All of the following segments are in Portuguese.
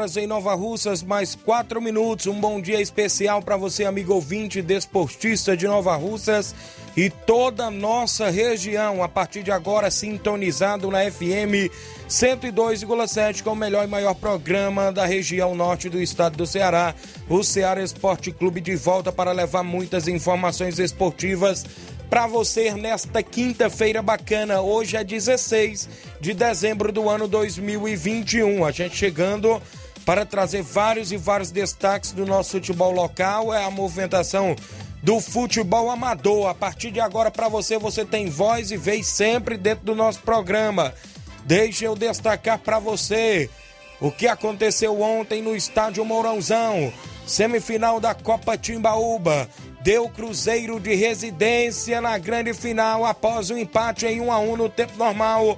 Horas em Nova Russas, mais 4 minutos. Um bom dia especial para você, amigo ouvinte, desportista de Nova Russas e toda a nossa região. A partir de agora, sintonizado na FM 102,7 com o melhor e maior programa da região norte do estado do Ceará. O Ceará Esporte Clube de volta para levar muitas informações esportivas para você nesta quinta-feira bacana. Hoje é 16 de dezembro do ano 2021. A gente chegando para trazer vários e vários destaques do nosso futebol local. É a movimentação do futebol amador. A partir de agora, para você, você tem voz e vez sempre dentro do nosso programa. Deixa eu destacar para você o que aconteceu ontem no estádio Mourãozão. Semifinal da Copa Timbaúba deu Cruzeiro de residência na grande final após o um empate em 1 a 1 no tempo normal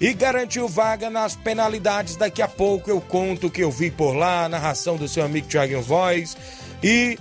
e garantiu vaga nas penalidades. Daqui a pouco eu conto o que eu vi por lá, narração do seu amigo Thiago Voz e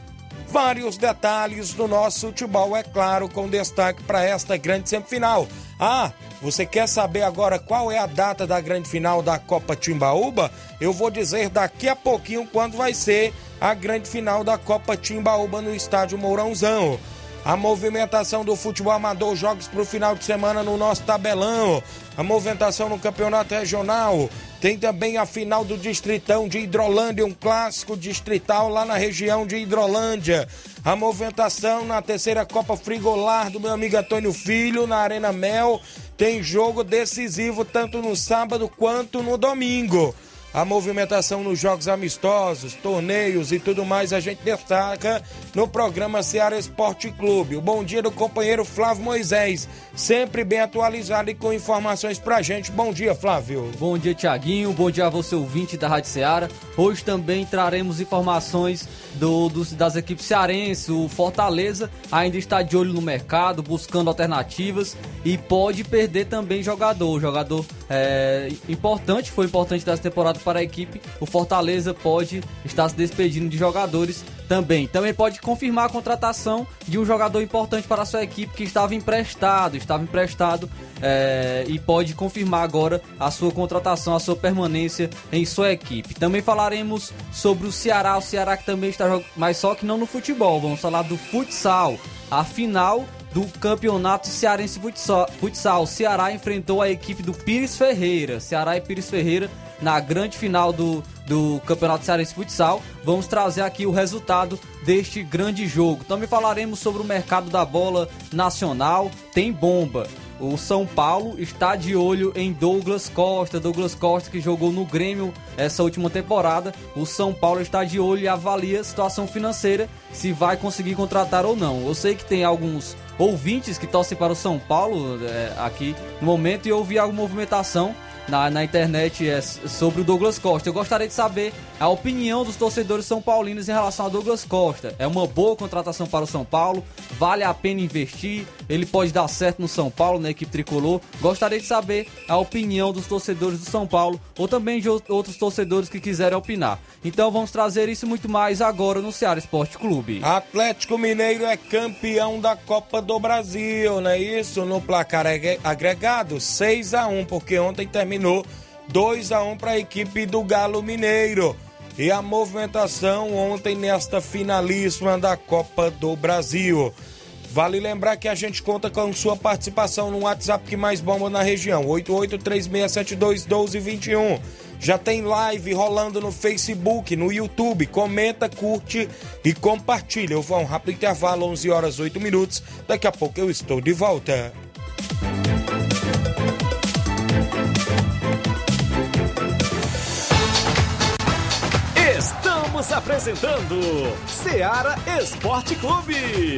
vários detalhes do nosso futebol, é claro, com destaque para esta grande semifinal. Ah, você quer saber agora qual é a data da grande final da Copa Timbaúba? Eu vou dizer daqui a pouquinho quando vai ser a grande final da Copa Timbaúba no estádio Mourãozão. A movimentação do futebol amador, jogos para o final de semana no nosso tabelão. A movimentação no campeonato regional. Tem também a final do Distritão de Hidrolândia, um clássico distrital lá na região de Hidrolândia. A movimentação na terceira Copa Frigolar do meu amigo Antônio Filho, na Arena Mel. Tem jogo decisivo tanto no sábado quanto no domingo a movimentação nos jogos amistosos, torneios e tudo mais, a gente destaca no programa Ceará Esporte Clube. O bom dia do companheiro Flávio Moisés, sempre bem atualizado e com informações pra gente. Bom dia, Flávio. Bom dia, Tiaguinho. Bom dia a você, ouvinte da Rádio Ceará. Hoje também traremos informações do, do, das equipes cearenses. O Fortaleza ainda está de olho no mercado, buscando alternativas e pode perder também jogador. Jogador é, importante, foi importante dessa temporada para a equipe, o Fortaleza pode estar se despedindo de jogadores também. Também pode confirmar a contratação de um jogador importante para a sua equipe que estava emprestado, estava emprestado é, e pode confirmar agora a sua contratação, a sua permanência em sua equipe. Também falaremos sobre o Ceará, o Ceará que também está jogando, mas só que não no futebol, vamos falar do futsal. A final do Campeonato Cearense Futsal. futsal. O Ceará enfrentou a equipe do Pires Ferreira. Ceará e Pires Ferreira na grande final do, do Campeonato Cearense Futsal. Vamos trazer aqui o resultado deste grande jogo. Também falaremos sobre o mercado da bola nacional. Tem bomba. O São Paulo está de olho em Douglas Costa. Douglas Costa que jogou no Grêmio essa última temporada. O São Paulo está de olho e avalia a situação financeira se vai conseguir contratar ou não. Eu sei que tem alguns ouvintes que torcem para o São Paulo é, aqui no momento e ouvi alguma movimentação na, na internet é, sobre o Douglas Costa. Eu gostaria de saber a opinião dos torcedores são paulinos em relação a Douglas Costa. É uma boa contratação para o São Paulo? Vale a pena investir? Ele pode dar certo no São Paulo, na equipe tricolor? Gostaria de saber a opinião dos torcedores do São Paulo ou também de outros torcedores que quiserem opinar. Então vamos trazer isso muito mais agora no Ceará Esporte Clube. Atlético Mineiro é campeão da Copa do Brasil, não é isso? No placar agregado, 6 a 1 porque ontem terminou 2 a 1 para a equipe do Galo Mineiro. E a movimentação ontem nesta finalíssima da Copa do Brasil. Vale lembrar que a gente conta com sua participação no WhatsApp que mais bomba na região, 8836721221. Já tem live rolando no Facebook, no YouTube. Comenta, curte e compartilha. Eu vou a um rápido intervalo, 11 horas 8 minutos. Daqui a pouco eu estou de volta. Estamos apresentando Seara Esporte Clube.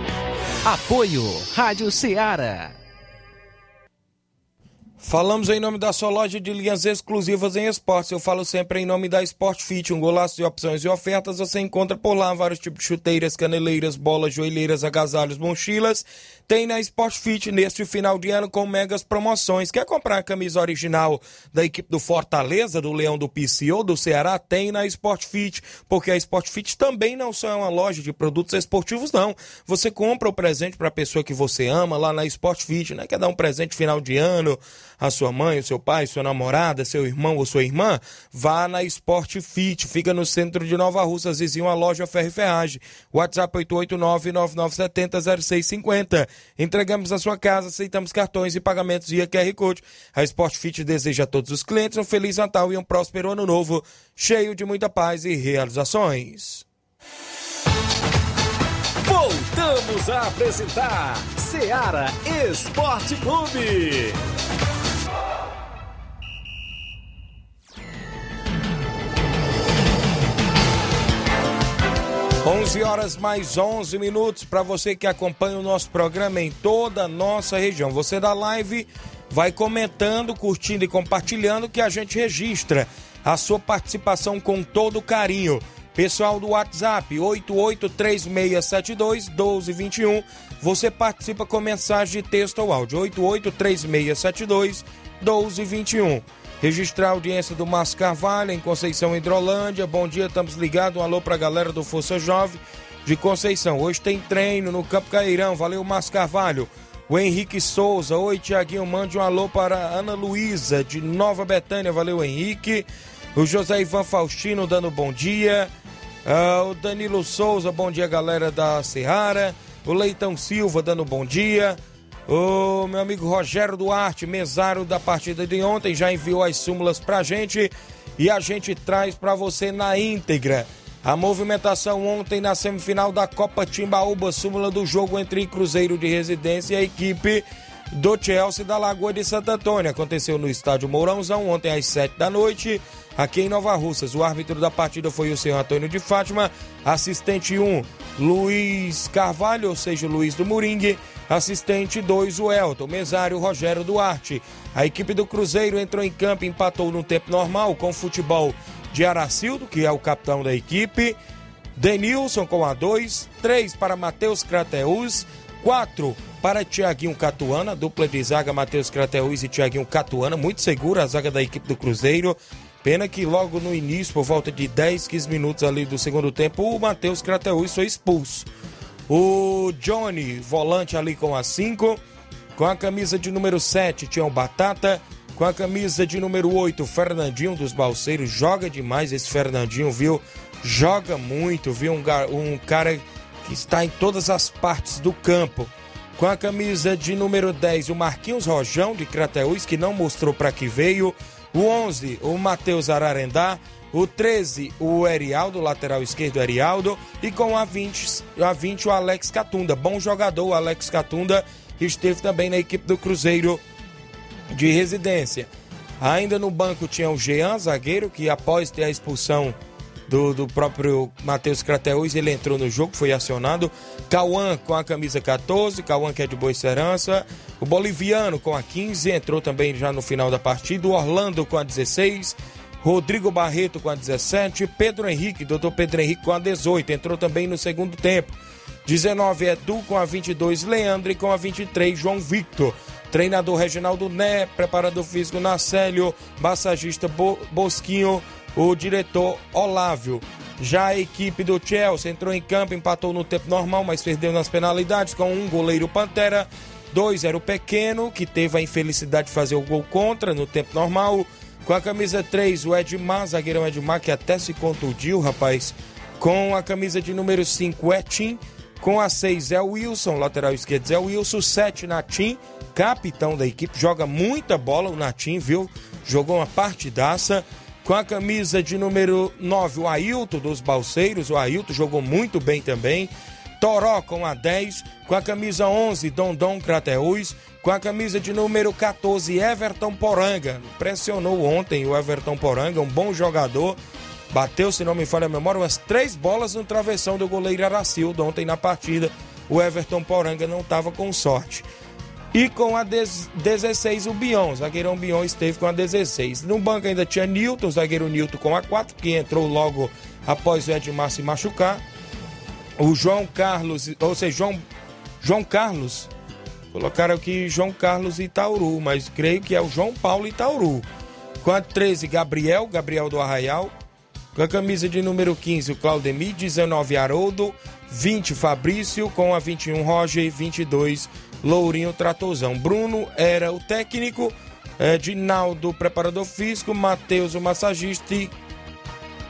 Apoio Rádio Ceará. Falamos em nome da sua loja de linhas exclusivas em esportes. Eu falo sempre em nome da Sport Fit, um golaço de opções e ofertas. Você encontra por lá vários tipos de chuteiras, caneleiras, bolas, joelheiras, agasalhos, mochilas. Tem na Sport Fit neste final de ano com megas promoções. Quer comprar a camisa original da equipe do Fortaleza, do Leão do PC ou do Ceará? Tem na Sport Fit, porque a Sport Fit também não só é uma loja de produtos esportivos, não. Você compra o presente para a pessoa que você ama lá na Sport Fit, né? Quer dar um presente final de ano a sua mãe, o seu pai, sua namorada, seu irmão ou sua irmã, vá na Sport Fit, fica no centro de Nova Russa, vizinho à loja Ferro e Ferragem. WhatsApp 889-9970-0650. Entregamos a sua casa, aceitamos cartões e pagamentos via QR Code. A Sport Fit deseja a todos os clientes um Feliz Natal e um próspero Ano Novo, cheio de muita paz e realizações. Voltamos a apresentar Seara Esporte Clube. 11 horas mais 11 minutos para você que acompanha o nosso programa em toda a nossa região. Você da live vai comentando, curtindo e compartilhando que a gente registra a sua participação com todo carinho. Pessoal do WhatsApp 883672 1221, você participa com mensagem de texto ou áudio 883672 1221. Registrar a audiência do Márcio Carvalho, em Conceição Hidrolândia. Bom dia, estamos ligados. Um alô para a galera do Força Jovem de Conceição. Hoje tem treino no Campo Cairão. Valeu, Márcio Carvalho. O Henrique Souza. Oi, Tiaguinho. Mande um alô para Ana Luísa, de Nova Betânia. Valeu, Henrique. O José Ivan Faustino dando bom dia. Uh, o Danilo Souza, bom dia, galera da Serrara. O Leitão Silva dando bom dia. O meu amigo Rogério Duarte, mesário da partida de ontem, já enviou as súmulas pra gente e a gente traz para você na íntegra. A movimentação ontem na semifinal da Copa Timbaúba, súmula do jogo entre Cruzeiro de Residência e a equipe do Chelsea da Lagoa de Santo Antônio. Aconteceu no estádio Mourãozão ontem às 7 da noite, aqui em Nova Russas. O árbitro da partida foi o senhor Antônio de Fátima, assistente 1, Luiz Carvalho, ou seja, Luiz do Moringue, Assistente 2, o Elton. Mesário, Rogério Duarte. A equipe do Cruzeiro entrou em campo e empatou no tempo normal com o futebol de Aracildo, que é o capitão da equipe. Denilson com a 2. 3 para Matheus Crateus. 4 para Tiaguinho Catuana, dupla de zaga Matheus Crateus e Tiaguinho Catuana, muito segura a zaga da equipe do Cruzeiro. Pena que logo no início, por volta de 10, 15 minutos ali do segundo tempo, o Matheus Crateus foi expulso. O Johnny, volante ali com a 5. Com a camisa de número 7, tinha o Batata. Com a camisa de número 8, Fernandinho dos Balseiros. Joga demais esse Fernandinho, viu? Joga muito, viu? Um, um cara que está em todas as partes do campo. Com a camisa de número 10, o Marquinhos Rojão, de Crateús, que não mostrou para que veio. O 11, o Matheus Ararendá. O 13, o Erialdo, lateral esquerdo Erialdo. E com a 20, a 20 o Alex Catunda. Bom jogador, o Alex Catunda esteve também na equipe do Cruzeiro de residência. Ainda no banco tinha o Jean, zagueiro, que após ter a expulsão do, do próprio Matheus Crateus, ele entrou no jogo, foi acionado. Cauã com a camisa 14, Cauã que é de Boa Esperança. O boliviano com a 15, entrou também já no final da partida. O Orlando com a 16. Rodrigo Barreto com a 17, Pedro Henrique, doutor Pedro Henrique com a 18, entrou também no segundo tempo. 19 Edu com a 22, Leandro com a 23, João Victor. Treinador Reginaldo Né, preparador físico Nacélio, massagista Bo Bosquinho, o diretor Olávio. Já a equipe do Chelsea entrou em campo, empatou no tempo normal, mas perdeu nas penalidades com um goleiro Pantera. Dois era o Pequeno, que teve a infelicidade de fazer o gol contra no tempo normal. Com a camisa 3, o Edmar, zagueirão Edmar, que até se contundiu, rapaz. Com a camisa de número 5, o Etim. Com a 6 é o Wilson, lateral esquerdo é o Wilson. 7, Natim, capitão da equipe. Joga muita bola o Natim, viu? Jogou uma partidaça. Com a camisa de número 9, o Ailton dos Balseiros. O Ailton jogou muito bem também. Toró com a 10. Com a camisa 11, Dondon Crateus. Com a camisa de número 14, Everton Poranga. Pressionou ontem o Everton Poranga, um bom jogador. Bateu, se não me falha a memória, umas três bolas no travessão do goleiro Aracildo ontem na partida. O Everton Poranga não estava com sorte. E com a 16, o Bion. O zagueirão Bion esteve com a 16. No banco ainda tinha Nilton, o zagueiro Nilton com a 4, que entrou logo após o Edmar se machucar. O João Carlos, ou seja, João, João Carlos, colocaram aqui João Carlos Itauru, mas creio que é o João Paulo Itauru. Com a 13, Gabriel, Gabriel do Arraial. Com a camisa de número 15, o Claudemir, 19, Haroldo, 20, Fabrício, com a 21, Roger, 22, Lourinho Tratozão. Bruno era o técnico, é, Dinaldo, preparador físico, Matheus, o massagista e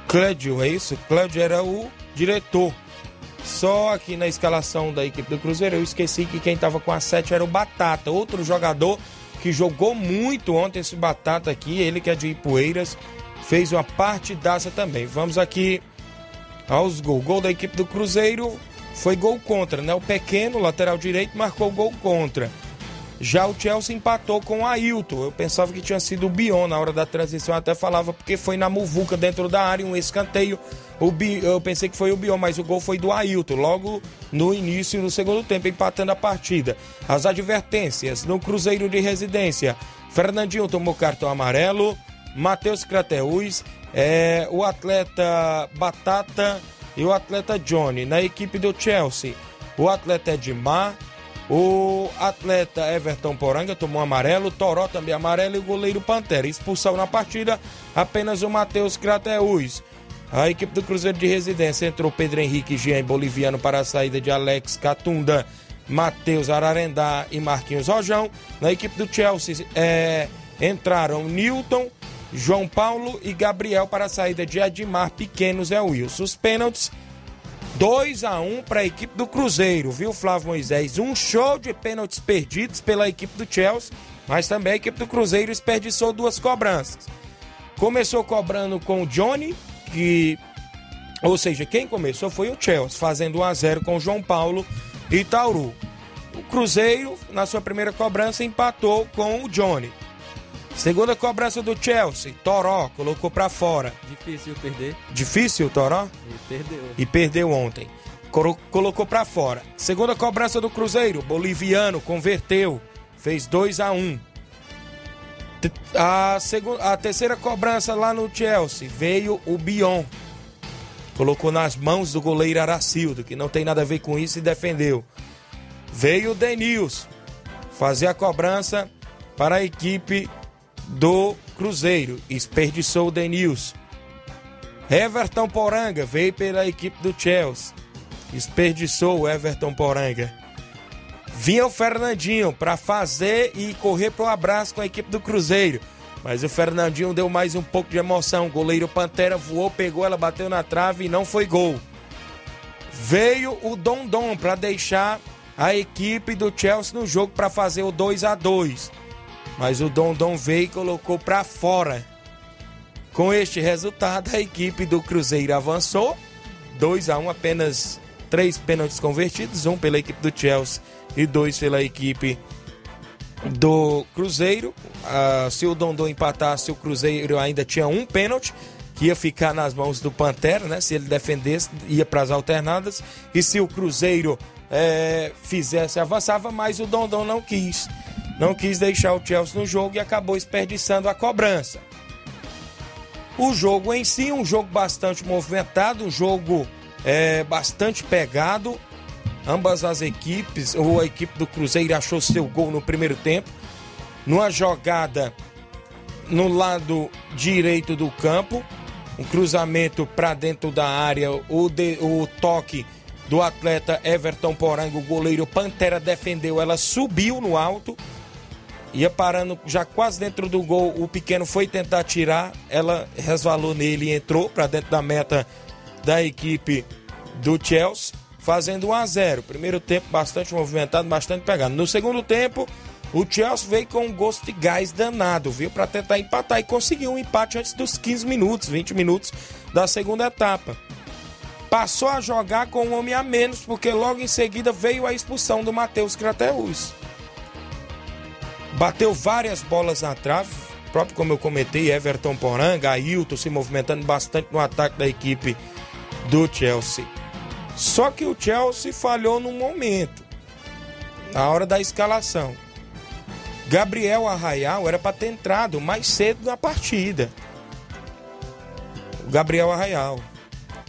Clédio, é isso? Clédio era o diretor. Só aqui na escalação da equipe do Cruzeiro, eu esqueci que quem estava com a 7 era o Batata, outro jogador que jogou muito ontem esse Batata aqui, ele que é de Ipueiras, fez uma partidaça também. Vamos aqui aos gols. Gol da equipe do Cruzeiro foi gol contra, né? O pequeno, lateral direito, marcou gol contra. Já o Chelsea empatou com o Ailton. Eu pensava que tinha sido o Bion na hora da transição, até falava porque foi na muvuca dentro da área, um escanteio. O Bi... Eu pensei que foi o Bion, mas o gol foi do Ailton, logo no início do segundo tempo, empatando a partida. As advertências no Cruzeiro de Residência. Fernandinho tomou cartão amarelo. Matheus Crateus, é, o atleta Batata e o atleta Johnny. Na equipe do Chelsea, o atleta Edmar, o atleta Everton Poranga tomou amarelo, Toró também amarelo e o goleiro Pantera. Expulsão na partida apenas o Matheus Crateus. A equipe do Cruzeiro de Residência entrou Pedro Henrique Jean Boliviano para a saída de Alex Catunda, Matheus Ararendá e Marquinhos Rojão. Na equipe do Chelsea é, entraram Newton, João Paulo e Gabriel para a saída de Edmar Pequenos é o Wilson. Os pênaltis 2 a 1 para a equipe do Cruzeiro, viu, Flávio Moisés? Um show de pênaltis perdidos pela equipe do Chelsea, mas também a equipe do Cruzeiro desperdiçou duas cobranças. Começou cobrando com o Johnny, que. Ou seja, quem começou foi o Chelsea, fazendo 1 a 0 com o João Paulo e Tauru. O Cruzeiro, na sua primeira cobrança, empatou com o Johnny. Segunda cobrança do Chelsea, Toró colocou para fora. Difícil perder. Difícil, Toró? E perdeu. E perdeu ontem. Colo colocou para fora. Segunda cobrança do Cruzeiro, Boliviano converteu, fez 2 a 1. Um. A, segunda, a terceira cobrança lá no Chelsea veio o Bion. Colocou nas mãos do goleiro Aracildo, que não tem nada a ver com isso, e defendeu. Veio o Denils fazer a cobrança para a equipe do Cruzeiro. Desperdiçou o Denilson. Everton Poranga veio pela equipe do Chelsea. Desperdiçou o Everton Poranga. Vinha o Fernandinho para fazer e correr para o abraço com a equipe do Cruzeiro. Mas o Fernandinho deu mais um pouco de emoção. O goleiro Pantera voou, pegou, ela bateu na trave e não foi gol. Veio o Dondon para deixar a equipe do Chelsea no jogo para fazer o 2 a 2 Mas o Dondon veio e colocou para fora. Com este resultado, a equipe do Cruzeiro avançou 2 a 1 apenas três pênaltis convertidos, um pela equipe do Chelsea e dois pela equipe do Cruzeiro. Ah, se o Dondon empatasse, o Cruzeiro ainda tinha um pênalti que ia ficar nas mãos do Pantera, né? Se ele defendesse, ia para as alternadas. E se o Cruzeiro é, fizesse, avançava, mas o Dondon não quis. Não quis deixar o Chelsea no jogo e acabou desperdiçando a cobrança. O jogo em si, um jogo bastante movimentado, um jogo é, bastante pegado. Ambas as equipes, ou a equipe do Cruzeiro achou seu gol no primeiro tempo. Numa jogada no lado direito do campo, um cruzamento para dentro da área, o, de, o toque do atleta Everton Porango, o goleiro Pantera defendeu, ela subiu no alto, ia parando já quase dentro do gol, o pequeno foi tentar tirar, ela resvalou nele e entrou para dentro da meta da equipe do Chelsea, fazendo 1 a 0. Primeiro tempo bastante movimentado, bastante pegado. No segundo tempo, o Chelsea veio com um gosto de gás danado, viu, para tentar empatar e conseguiu um empate antes dos 15 minutos, 20 minutos da segunda etapa. Passou a jogar com um homem a menos, porque logo em seguida veio a expulsão do Matheus Crateus. Bateu várias bolas na trave, próprio como eu comentei, Everton Poranga, Ailton se movimentando bastante no ataque da equipe do Chelsea. Só que o Chelsea falhou num momento, na hora da escalação. Gabriel Arraial era para ter entrado mais cedo na partida. O Gabriel Arraial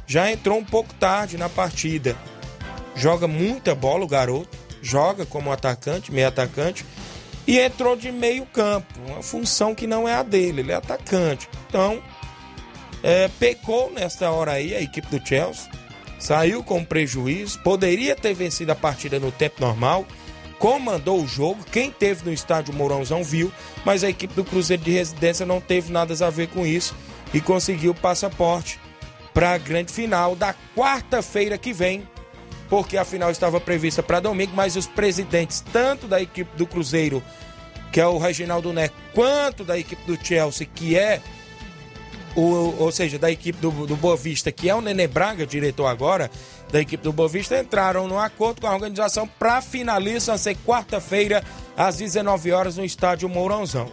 já entrou um pouco tarde na partida. Joga muita bola o garoto, joga como atacante, meio atacante, e entrou de meio campo, uma função que não é a dele, ele é atacante. Então, é, pecou nesta hora aí a equipe do Chelsea, saiu com prejuízo, poderia ter vencido a partida no tempo normal, comandou o jogo, quem teve no estádio Mourãozão viu, mas a equipe do Cruzeiro de Residência não teve nada a ver com isso e conseguiu o passaporte para a grande final da quarta-feira que vem, porque a final estava prevista para domingo, mas os presidentes, tanto da equipe do Cruzeiro, que é o Reginaldo Né, quanto da equipe do Chelsea, que é o, ou seja, da equipe do, do Boa Vista, que é o Nenê Braga, diretor agora da equipe do Boa Vista, entraram no acordo com a organização para finalizar ser quarta-feira, às 19 horas, no estádio Mourãozão.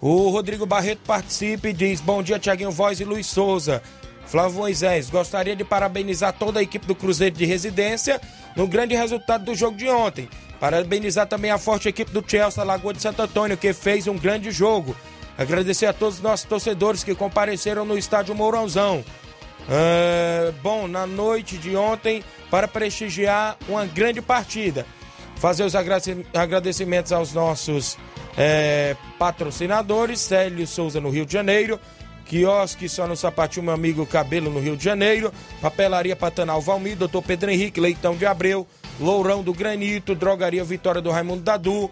O Rodrigo Barreto participa e diz: Bom dia, Tiaguinho Voz e Luiz Souza. Flávio Moisés, gostaria de parabenizar toda a equipe do Cruzeiro de Residência no grande resultado do jogo de ontem. Parabenizar também a forte equipe do Chelsea Lagoa de Santo Antônio, que fez um grande jogo. Agradecer a todos os nossos torcedores que compareceram no estádio Mourãozão. É, bom, na noite de ontem, para prestigiar uma grande partida. Fazer os agradecimentos aos nossos é, patrocinadores, Célio Souza no Rio de Janeiro, Quiosque só no sapatinho, meu amigo Cabelo no Rio de Janeiro, Papelaria Pantanal Valmir, Doutor Pedro Henrique, Leitão de Abreu, Lourão do Granito, Drogaria Vitória do Raimundo Dadu,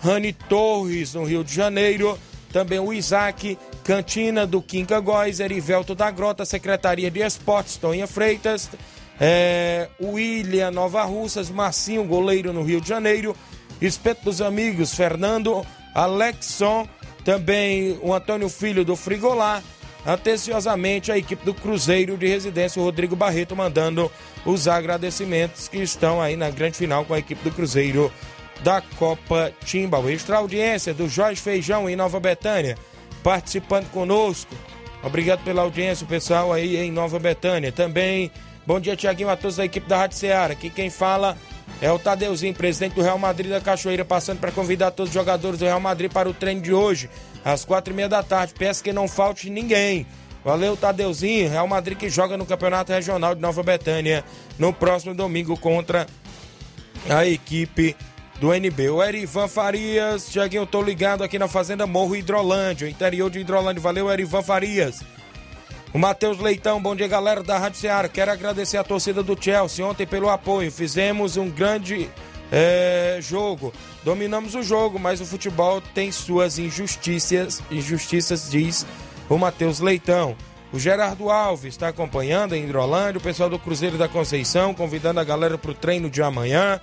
Rani Torres no Rio de Janeiro, também o Isaac, Cantina do Quinca Góis, Erivelto da Grota, Secretaria de Esportes, Tonha Freitas, é, William Nova Russas, Marcinho, goleiro no Rio de Janeiro, Espeto dos Amigos, Fernando, Alexson, também o Antônio Filho do Frigolá, atenciosamente a equipe do Cruzeiro de Residência, o Rodrigo Barreto, mandando os agradecimentos que estão aí na grande final com a equipe do Cruzeiro da Copa Timbal. Extra audiência do Jorge Feijão em Nova Betânia, participando conosco. Obrigado pela audiência, pessoal aí em Nova Betânia. Também, bom dia, Tiaguinho, a todos da equipe da Rádio Ceará. Aqui quem fala é o Tadeuzinho, presidente do Real Madrid da Cachoeira, passando para convidar todos os jogadores do Real Madrid para o treino de hoje, às quatro e meia da tarde. Peço que não falte ninguém. Valeu, Tadeuzinho. Real Madrid que joga no Campeonato Regional de Nova Betânia no próximo domingo contra a equipe do NB. O Erivan Farias, Tiaguinho, tô ligado aqui na Fazenda Morro Hidrolândia, interior de Hidrolândia. Valeu, Erivan Farias. O Matheus Leitão, bom dia galera da Rádio Ceará. Quero agradecer a torcida do Chelsea ontem pelo apoio. Fizemos um grande é, jogo. Dominamos o jogo, mas o futebol tem suas injustiças, injustiças diz o Matheus Leitão. O Gerardo Alves está acompanhando em Hidrolândia, o pessoal do Cruzeiro da Conceição, convidando a galera para o treino de amanhã.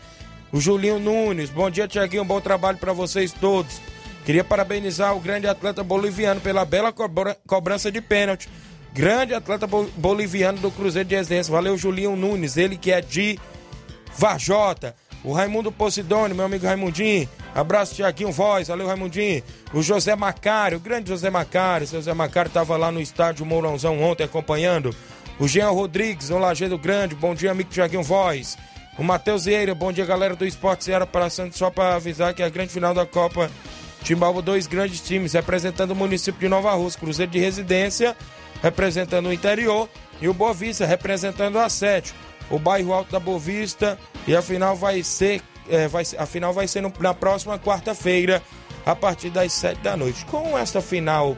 O Julinho Nunes, bom dia, Tiaguinho, bom trabalho para vocês todos. Queria parabenizar o grande atleta boliviano pela bela cobra- cobrança de pênalti. Grande atleta bo- boliviano do Cruzeiro de Residência. Valeu, Julinho Nunes, ele que é de Varjota. O Raimundo Posidônio, meu amigo Raimundinho. Abraço, Tiaguinho Voz. Valeu, Raimundinho. O José Macário, o grande José Macário. Seu José Macário estava lá no estádio Mourãozão ontem acompanhando. O Jean Rodrigues, no Lajeado Grande. Bom dia, amigo Tiaguinho Voz. O Matheus Vieira, bom dia, galera do Esporte Ceará passando só para avisar que é a grande final da Copa Timbalba, dois grandes times representando o município de Nova Rússia, Cruzeiro de Residência representando o interior e o Boa Vista representando a sete, o bairro Alto da Boa Vista e a final vai ser, é, vai, a final vai ser no- na próxima quarta-feira a partir das sete da noite. Com essa final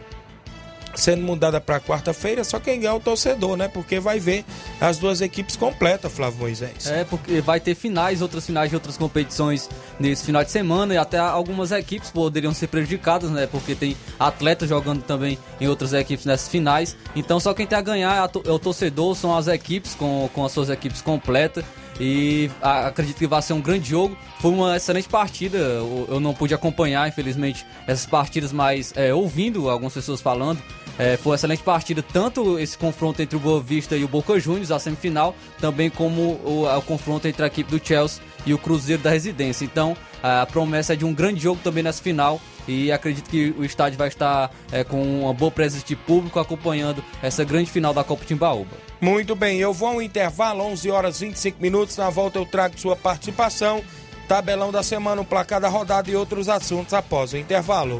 sendo mudada para quarta-feira, só quem ganha é o torcedor, né? Porque vai ver as duas equipes completas, Flávio Moisés. É, porque vai ter finais, outras finais de outras competições nesse final de semana e até algumas equipes poderiam ser prejudicadas, né? Porque tem atletas jogando também em outras equipes nessas finais. Então só quem tem a ganhar é é o torcedor, são as equipes com, com as suas equipes completas. E acredito que vai ser um grande jogo. Foi uma excelente partida. Eu não pude acompanhar, infelizmente, essas partidas, mas é, ouvindo algumas pessoas falando. É, foi uma excelente partida, tanto esse confronto entre o Boa Vista e o Boca Juniors, a semifinal, também como o, o confronto entre a equipe do Chelsea e o Cruzeiro da Residência. Então, a promessa é de um grande jogo também nessa final e acredito que o estádio vai estar é, com uma boa presença de público acompanhando essa grande final da Copa Timbaúba. Muito bem, eu vou ao intervalo, 11 horas 25 minutos. Na volta eu trago sua participação, tabelão da semana, o placar da rodada e outros assuntos após o intervalo.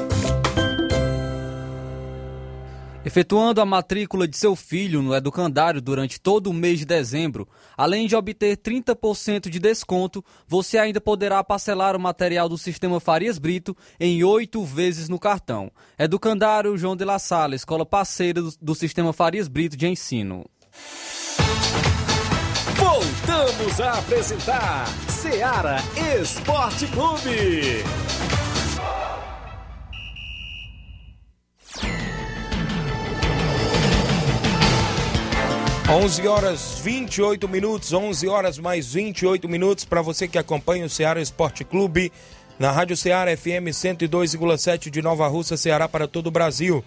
Efetuando a matrícula de seu filho no educandário durante todo o mês de dezembro, além de obter 30% de desconto, você ainda poderá parcelar o material do Sistema Farias Brito em oito vezes no cartão. Educandário João de La Sala, escola parceira do, Sistema Farias Brito de ensino. Voltamos a apresentar Seara Esporte Clube. 11 horas 28 minutos, 11 horas mais 28 minutos para você que acompanha o Ceará Esporte Clube na Rádio Ceará FM 102,7 de Nova Russa, Ceará para todo o Brasil.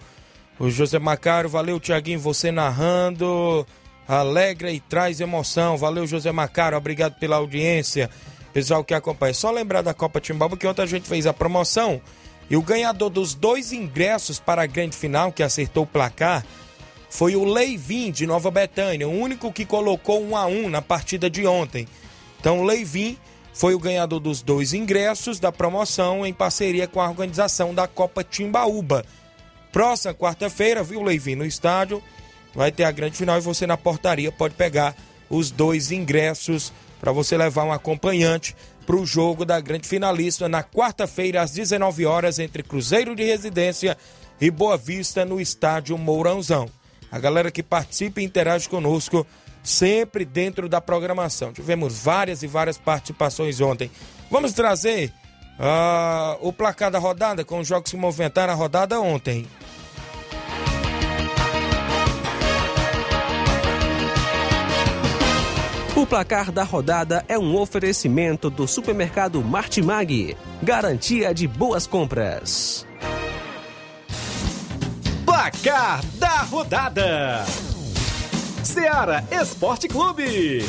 O José Macário, valeu Tiaguinho, você narrando, alegra e traz emoção. Valeu José Macário, obrigado pela audiência. Pessoal que acompanha, só lembrar da Copa Timbalba que ontem a gente fez a promoção e o ganhador dos dois ingressos para a grande final que acertou o placar foi o Leivin de Nova Betânia, o único que colocou um a um na partida de ontem. Então, o Leivin foi o ganhador dos dois ingressos da promoção em parceria com a organização da Copa Timbaúba. Próxima quarta-feira, viu, Leivin, no estádio, vai ter a grande final e você na portaria pode pegar os dois ingressos para você levar um acompanhante para o jogo da grande finalista na quarta-feira às 19 horas entre Cruzeiro de Residência e Boa Vista no estádio Mourãozão. A galera que participa e interage conosco sempre dentro da programação. Tivemos várias e várias participações ontem. Vamos trazer uh, o placar da rodada com os jogos que movimentaram a rodada ontem. O placar da rodada é um oferecimento do supermercado Martimag. Garantia de boas compras. Placar da rodada: Seara Esporte Clube.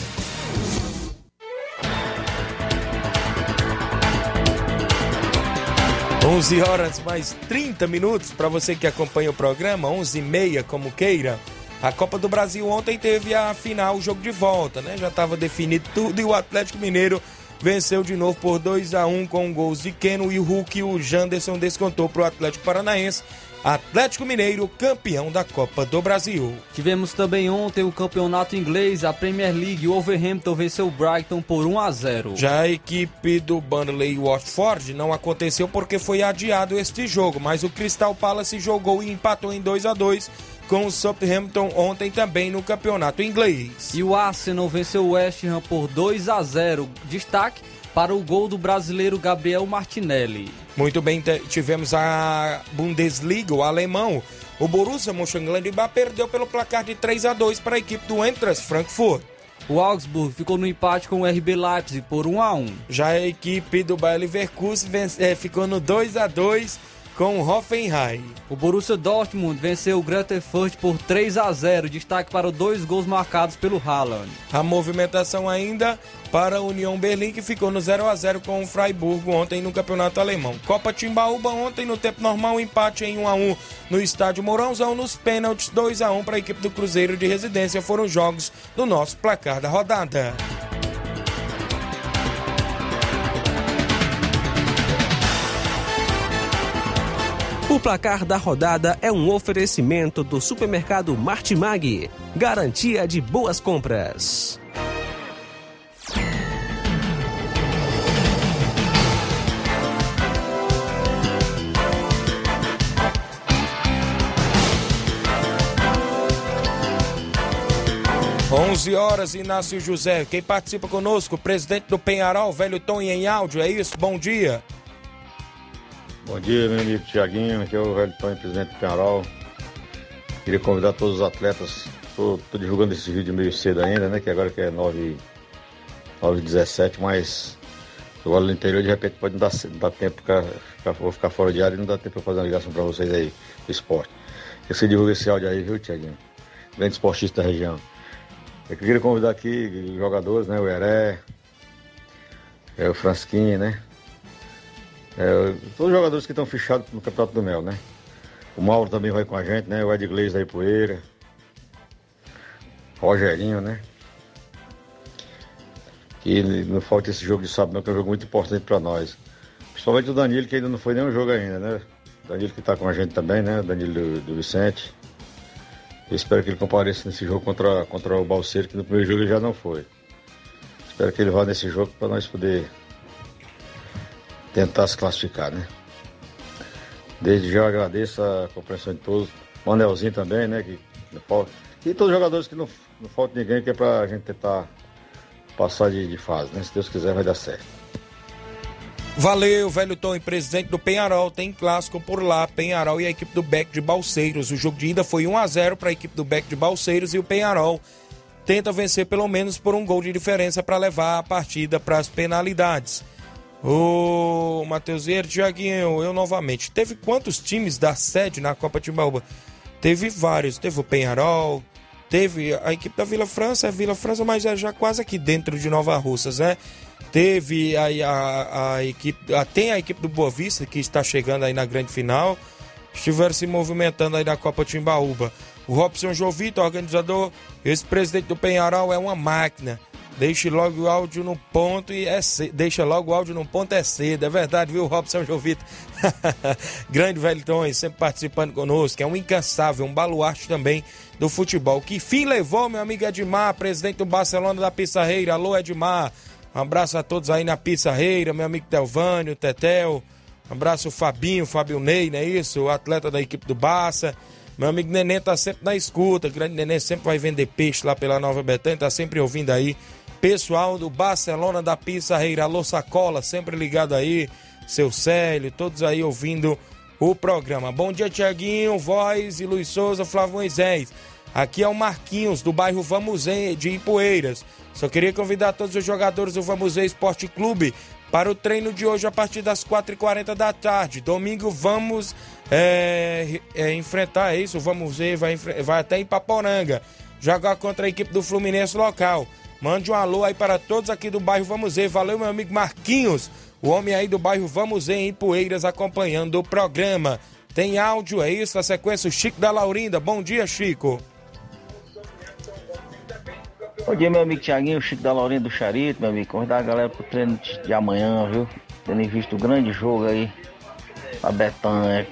Onze horas mais 30 minutos para você que acompanha o programa, onze e meia como queira. A Copa do Brasil ontem teve a final, o jogo de volta, né? Já estava definido tudo e o Atlético Mineiro venceu de novo por 2 a 1 com gols de Keno e o Hulk e o Janderson descontou para o Atlético Paranaense. Atlético Mineiro, campeão da Copa do Brasil. Tivemos também ontem o campeonato inglês, a Premier League. O Wolverhampton venceu o Brighton por 1 a 0. Já a equipe do Burnley Watford não aconteceu porque foi adiado este jogo, mas o Crystal Palace jogou e empatou em 2 a 2 com o Southampton ontem também no campeonato inglês. E o Arsenal venceu o West Ham por 2 a 0. Destaque para o gol do brasileiro Gabriel Martinelli. Muito bem, tivemos a Bundesliga, o alemão. O Borussia Mönchengladbach perdeu pelo placar de 3 a 2 para a equipe do Eintracht Frankfurt. O Augsburg ficou no empate com o RB Leipzig por 1 a 1. Já a equipe do Bayer Leverkusen é, ficou no 2 a 2 com o Hoffenheim. O Borussia Dortmund venceu o Greuther Fürth por 3 a 0, destaque para dois gols marcados pelo Haaland. A movimentação ainda para a União Berlim, que ficou no 0 a 0 com o Freiburg ontem no Campeonato Alemão. Copa Timbaúba ontem no tempo normal, empate em 1 a 1 no Estádio Mourãozão, nos pênaltis 2 a 1 para a equipe do Cruzeiro de Residência foram jogos do nosso placar da rodada. O placar da rodada é um oferecimento do supermercado Martimag. Garantia de boas compras. Onze horas, Inácio José. Quem participa conosco, presidente do Penharol, velho Tom em áudio. É isso? Bom dia. Bom dia, meu amigo Tiaguinho, aqui é o velho Tony, presidente do Penharol. Queria convidar todos os atletas, tô, divulgando esse vídeo meio cedo ainda, né, que agora que é 9 h 17 mas agora no interior de repente pode não dar, não dar tempo, ficar, ficar, vou ficar fora de área e não dá tempo para fazer uma ligação para vocês aí, do esporte. Que você divulga esse áudio aí, viu, Tiaguinho? Grande esportista da região. Eu queria convidar aqui jogadores, né, o Heré, é, o Fransquinho, né, é, todos os jogadores que estão fechados no Campeonato do Mel, né? O Mauro também vai com a gente, né? O Ed Gleis da Ipueira. Rogerinho, né? Que não falta esse jogo de sábado, que é um jogo muito importante para nós. Principalmente o Danilo, que ainda não foi nenhum jogo ainda, né? O Danilo que está com a gente também, né? O Danilo do, do Vicente. Eu espero que ele compareça nesse jogo contra, contra o Balseiro, que no primeiro jogo ele já não foi. Espero que ele vá nesse jogo para nós poder tentar se classificar, né? Desde já agradeço a compreensão de todos. O Anelzinho também, né? Que, e todos os jogadores que não, não falta ninguém, que é pra gente tentar passar de, de fase, né? Se Deus quiser, vai dar certo. Valeu, velho Tom, presidente do Penharol. Tem clássico por lá, Penharol e a equipe do Beck de Balseiros. O jogo de ida foi 1 a 0 para a equipe do Beck de Balseiros e o Penharol tenta vencer pelo menos por um gol de diferença para levar a partida para as penalidades. O Matheus Vieira, Tiaguinho, eu novamente. Teve quantos times da sede na Copa Timbaúba? Teve vários. Teve o Penharol, teve a equipe da Vila França, é Vila França, mas é já quase aqui dentro de Nova Russas, né? Teve a, a, a equipe, a, tem a equipe do Boa Vista que está chegando aí na grande final. Estiveram se movimentando aí na Copa Timbaúba. O Robson Jovito, organizador, esse presidente do Penharol é uma máquina. Deixe logo o áudio no ponto e é cedo. Deixa logo o áudio no ponto é cedo. É verdade, viu, Robson Jovito? Grande Velton, sempre participando conosco. É um incansável, um baluarte também do futebol. Que fim levou, meu amigo Edmar, presidente do Barcelona da Pissarreira. Alô, Edmar. Um abraço a todos aí na Pissarreira, meu amigo Telvânio, Tetel. Um abraço Fabinho, Fábio Ney, não é isso? O atleta da equipe do Barça. Meu amigo Neném tá sempre na escuta. O grande Neném sempre vai vender peixe lá pela Nova Betânia, tá sempre ouvindo aí pessoal do Barcelona da Pissarreira, alô Sacola, sempre ligado aí, seu Célio, todos aí ouvindo o programa. Bom dia, Tiaguinho, Voz e Luiz Souza, Flávio Moisés. Aqui é o Marquinhos, do bairro Vamos de Ipueiras. Só queria convidar todos os jogadores do Vamos Esporte Clube para o treino de hoje a partir das 4h40 da tarde. Domingo vamos é, é, enfrentar isso, vamos ver, vai, vai até Ipaporanga, jogar contra a equipe do Fluminense local. Mande um alô aí para todos aqui do bairro Vamos Ver. Valeu, meu amigo Marquinhos, o homem aí do bairro Vamos Ver em Poeiras acompanhando o programa. Tem áudio, é isso? A sequência, o Chico da Laurinda. Bom dia, Chico. Bom dia, meu amigo Tiaguinho, Chico da Laurinda do Charito, meu amigo. Convidar a galera pro treino de amanhã, viu? Tendo visto o grande jogo aí, a Betânia.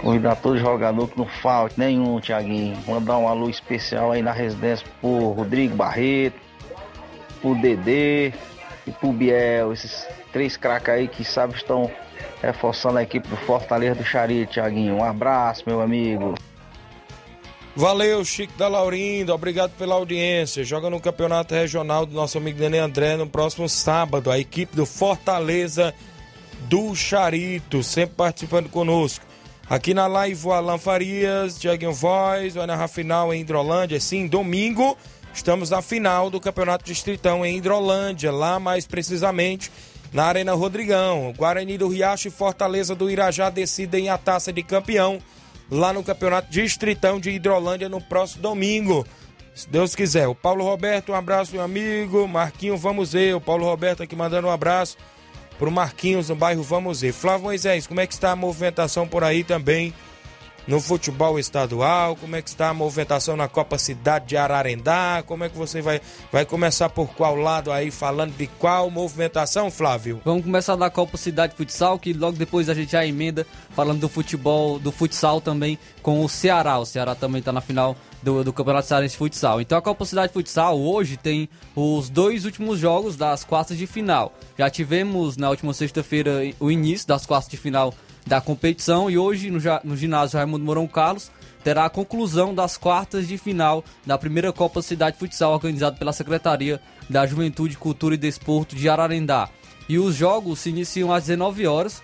Convidar todo jogador que não falte nenhum, Tiaguinho. Mandar um alô especial aí na residência pro Rodrigo Barreto, pro Dedê e pro Biel. Esses três craques aí que sabe estão reforçando a equipe do Fortaleza do Charito, Tiaguinho. Um abraço, meu amigo. Valeu, Chico da Laurinda, obrigado pela audiência. Joga no campeonato regional do nosso amigo Nenê André no próximo sábado. A equipe do Fortaleza do Charito, sempre participando conosco. Aqui na live o Alan Farias, Tiaguinho Voz, vai narrar final em Hidrolândia. Sim, domingo estamos na final do Campeonato Distritão em Hidrolândia, lá mais precisamente na Arena Rodrigão. Guarani do Riacho e Fortaleza do Irajá decidem a taça de campeão lá no Campeonato Distritão de Hidrolândia no próximo domingo. Se Deus quiser. O Paulo Roberto, um abraço, meu amigo. Marquinho, vamos ver. O Paulo Roberto aqui mandando um abraço pro Marquinhos no bairro Vamos Ver. Flávio Moisés, como é que está a movimentação por aí também no futebol estadual? Como é que está a movimentação na Copa Cidade de Ararendá? Como é que você vai, vai começar por qual lado aí, falando de qual movimentação, Flávio? Vamos começar da Copa Cidade Futsal, que logo depois a gente já emenda falando do futebol, do futsal também com o Ceará. O Ceará também está na final do, do Campeonato Cearense Futsal. Então a Copa Cidade Futsal hoje tem os dois últimos jogos das quartas de final. Já tivemos na última sexta-feira o início das quartas de final da competição e hoje no, no ginásio Raimundo Mourão Carlos terá a conclusão das quartas de final da primeira Copa Cidade Futsal organizada pela Secretaria da Juventude, Cultura e Desporto de Ararendá. E os jogos se iniciam às 19 horas.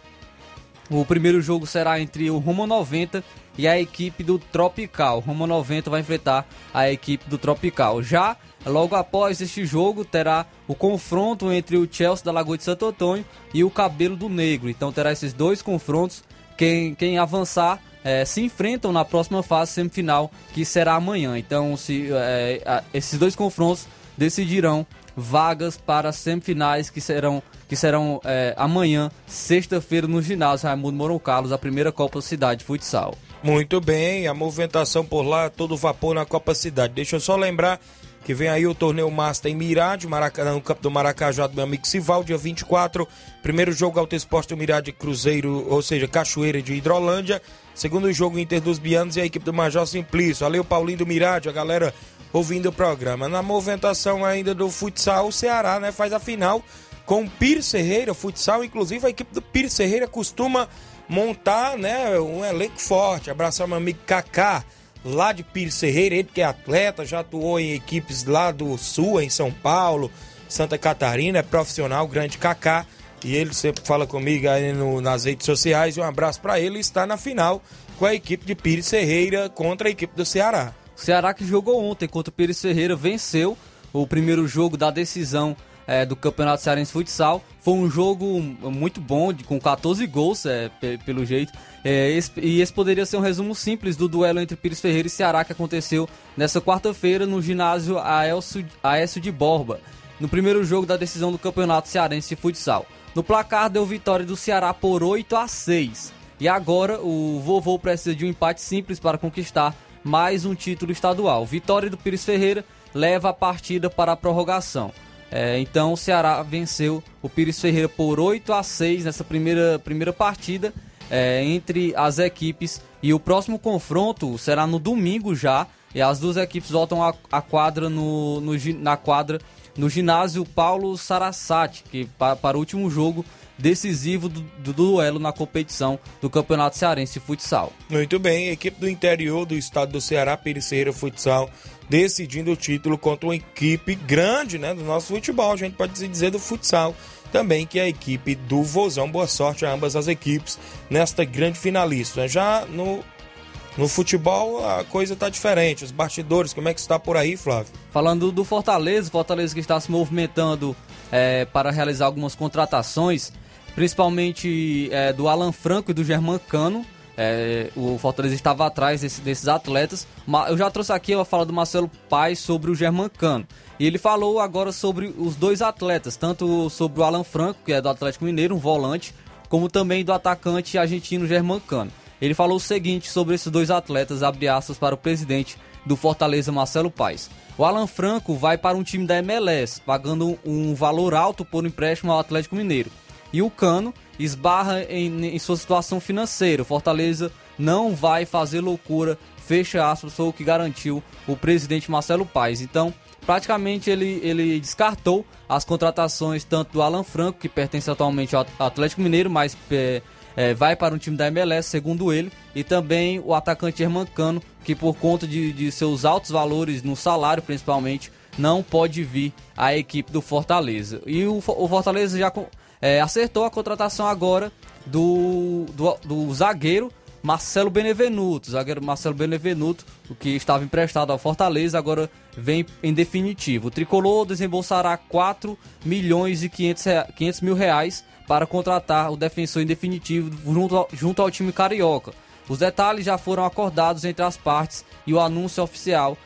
O primeiro jogo será entre o Rumo 90 e a equipe do Tropical. Roma 90 vai enfrentar a equipe do Tropical. Já logo após este jogo terá o confronto entre o Chelsea da Lagoa de Santo Antônio e o Cabelo do Negro. Então terá esses dois confrontos. Quem, quem avançar é, se enfrentam na próxima fase semifinal, que será amanhã. Então se, é, esses dois confrontos decidirão vagas para semifinais que serão, que serão é, amanhã, sexta-feira, no ginásio Raimundo Mourão Carlos, a primeira Copa Cidade Futsal. Muito bem, a movimentação por lá, todo vapor na Copa Cidade. Deixa eu só lembrar que vem aí o torneio Master em Mirade, Maracanã, no campo do Maracajá do meu amigo Sival, dia 24. Primeiro jogo Alto Esporte Mirade Cruzeiro, ou seja, Cachoeira de Hidrolândia. Segundo jogo Inter dos Bianos e a equipe do Major Simplício. Valeu, Paulinho do Mirade, a galera ouvindo o programa. Na movimentação ainda do futsal, o Ceará né, faz a final com o Pires Ferreira, futsal. Inclusive a equipe do Pires Ferreira costuma montar né, um elenco forte. Abraçar meu amigo Kaká, lá de Pires Ferreira, ele que é atleta, já atuou em equipes lá do Sul, em São Paulo, Santa Catarina, é profissional, grande Kaká. E ele sempre fala comigo aí no, nas redes sociais. Um abraço para ele. Está na final com a equipe de Pires Ferreira contra a equipe do Ceará. Ceará que jogou ontem contra o Pires Ferreira venceu o primeiro jogo da decisão é, do Campeonato Cearense Futsal. Foi um jogo muito bom, de, com 14 gols, é, pelo jeito. É, esse, e esse poderia ser um resumo simples do duelo entre Pires Ferreira e Ceará que aconteceu nessa quarta-feira no ginásio Aécio, Aécio de Borba, no primeiro jogo da decisão do Campeonato Cearense Futsal. No placar deu vitória do Ceará por 8 a 6. E agora o vovô precisa de um empate simples para conquistar mais um título estadual. Vitória do Pires Ferreira leva a partida para a prorrogação. É, então o Ceará venceu o Pires Ferreira por 8 a 6 nessa primeira, primeira partida é, entre as equipes. E o próximo confronto será no domingo já. E as duas equipes voltam a quadra no, no, na quadra no ginásio Paulo Sarasate, que para, para o último jogo decisivo do, do, duelo na competição do Campeonato Cearense de Futsal. Muito bem, equipe do interior do estado do Ceará, Periceira Futsal, decidindo o título contra uma equipe grande né, do nosso futebol, a gente pode dizer do futsal também, que é a equipe do Vozão. Boa sorte a ambas as equipes nesta grande finalista. Já no, no futebol a coisa está diferente, os bastidores, como é que está por aí, Flávio? Falando do Fortaleza, Fortaleza que está se movimentando é, para realizar algumas contratações, principalmente é, do Alan Franco e do Germán Cano, é, o Fortaleza estava atrás desse, desses atletas. Eu já trouxe aqui a fala do Marcelo Paes sobre o Germancano. E ele falou agora sobre os dois atletas, tanto sobre o Alan Franco, que é do Atlético Mineiro, um volante, como também do atacante argentino Germancano. Ele falou o seguinte sobre esses dois atletas, abre aspas para o presidente do Fortaleza, Marcelo Paes. O Alan Franco vai para um time da MLS, pagando um valor alto por empréstimo ao Atlético Mineiro. E o Cano esbarra em, em sua situação financeira. Fortaleza não vai fazer loucura, fecha aspas, foi o que garantiu o presidente Marcelo Paes. Então, praticamente ele, ele descartou as contratações tanto do Alan Franco, que pertence atualmente ao Atlético Mineiro, mas é, é, vai para um time da MLS, segundo ele, e também o atacante Hermancano, que por conta de, de seus altos valores no salário, principalmente, não pode vir à equipe do Fortaleza. E o, o Fortaleza já é, acertou a contratação agora do, do, do, zagueiro Marcelo Benevenuto. Zagueiro Marcelo Benevenuto, o que estava emprestado ao Fortaleza, agora vem em definitivo. O tricolor desembolsará 4 milhões e 500, 500 mil reais para contratar o defensor em definitivo junto junto ao time carioca. Os detalhes já foram acordados entre as partes e o anúncio oficial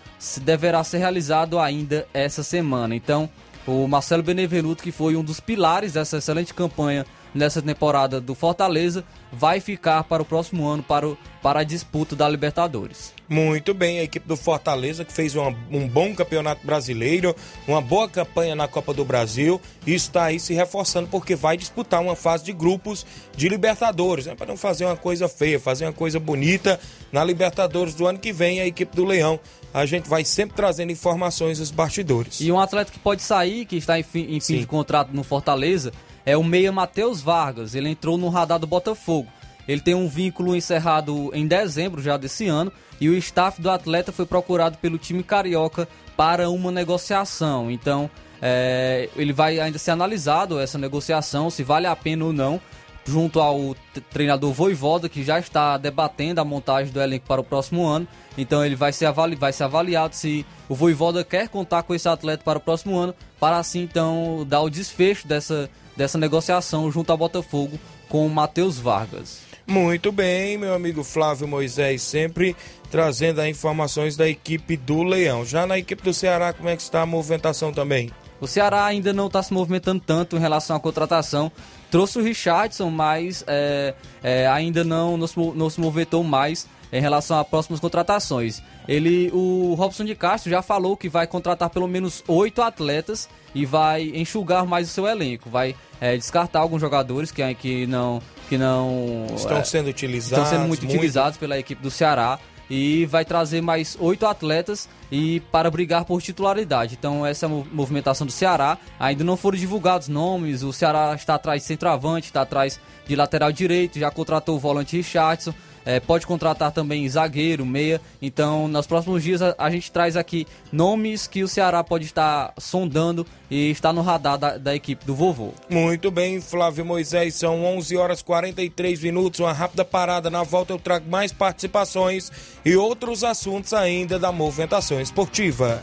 deverá ser realizado ainda essa semana. Então, o Marcelo Benevenuto, que foi um dos pilares dessa excelente campanha nessa temporada do Fortaleza, vai ficar para o próximo ano para, o, para a disputa da Libertadores. Muito bem, a equipe do Fortaleza que fez uma, um bom campeonato brasileiro, uma boa campanha na Copa do Brasil e está aí se reforçando porque vai disputar uma fase de grupos de Libertadores, né? para não fazer uma coisa feia, fazer uma coisa bonita na Libertadores do ano que vem, a equipe do Leão a gente vai sempre trazendo informações dos bastidores. E um atleta que pode sair, que está em fim, em fim de contrato no Fortaleza, é o meia Matheus Vargas. Ele entrou no radar do Botafogo. Ele tem um vínculo encerrado em dezembro já desse ano e o staff do atleta foi procurado pelo time carioca para uma negociação. Então, é, ele vai ainda ser analisado essa negociação, se vale a pena ou não junto ao treinador Voivoda, que já está debatendo a montagem do elenco para o próximo ano. Então ele vai ser, avali vai ser avaliado se o Voivoda quer contar com esse atleta para o próximo ano, para assim então dar o desfecho dessa, dessa negociação junto ao Botafogo com o Matheus Vargas. Muito bem, meu amigo Flávio Moisés, sempre trazendo as informações da equipe do Leão. Já na equipe do Ceará, como é que está a movimentação também? O Ceará ainda não está se movimentando tanto em relação à contratação Trouxe o Richardson, mas é, é, ainda não, não, se, não se movimentou mais em relação a próximas contratações. Ele, o Robson de Castro já falou que vai contratar pelo menos oito atletas e vai enxugar mais o seu elenco. Vai é, descartar alguns jogadores que, que não que não estão é, sendo utilizados, estão sendo muito, muito utilizados pela equipe do Ceará e vai trazer mais oito atletas e para brigar por titularidade. Então essa é movimentação do Ceará. Ainda não foram divulgados nomes. O Ceará está atrás de centroavante, está atrás de lateral direito, já contratou o volante Richardson. É, pode contratar também zagueiro, meia. Então, nos próximos dias a, a, gente traz aqui nomes que o Ceará pode estar sondando e está no radar da, da equipe do vovô. Muito bem, Flávio Moisés, são 11 horas 43 minutos, uma rápida parada. Na volta eu trago mais participações e outros assuntos ainda da movimentação esportiva.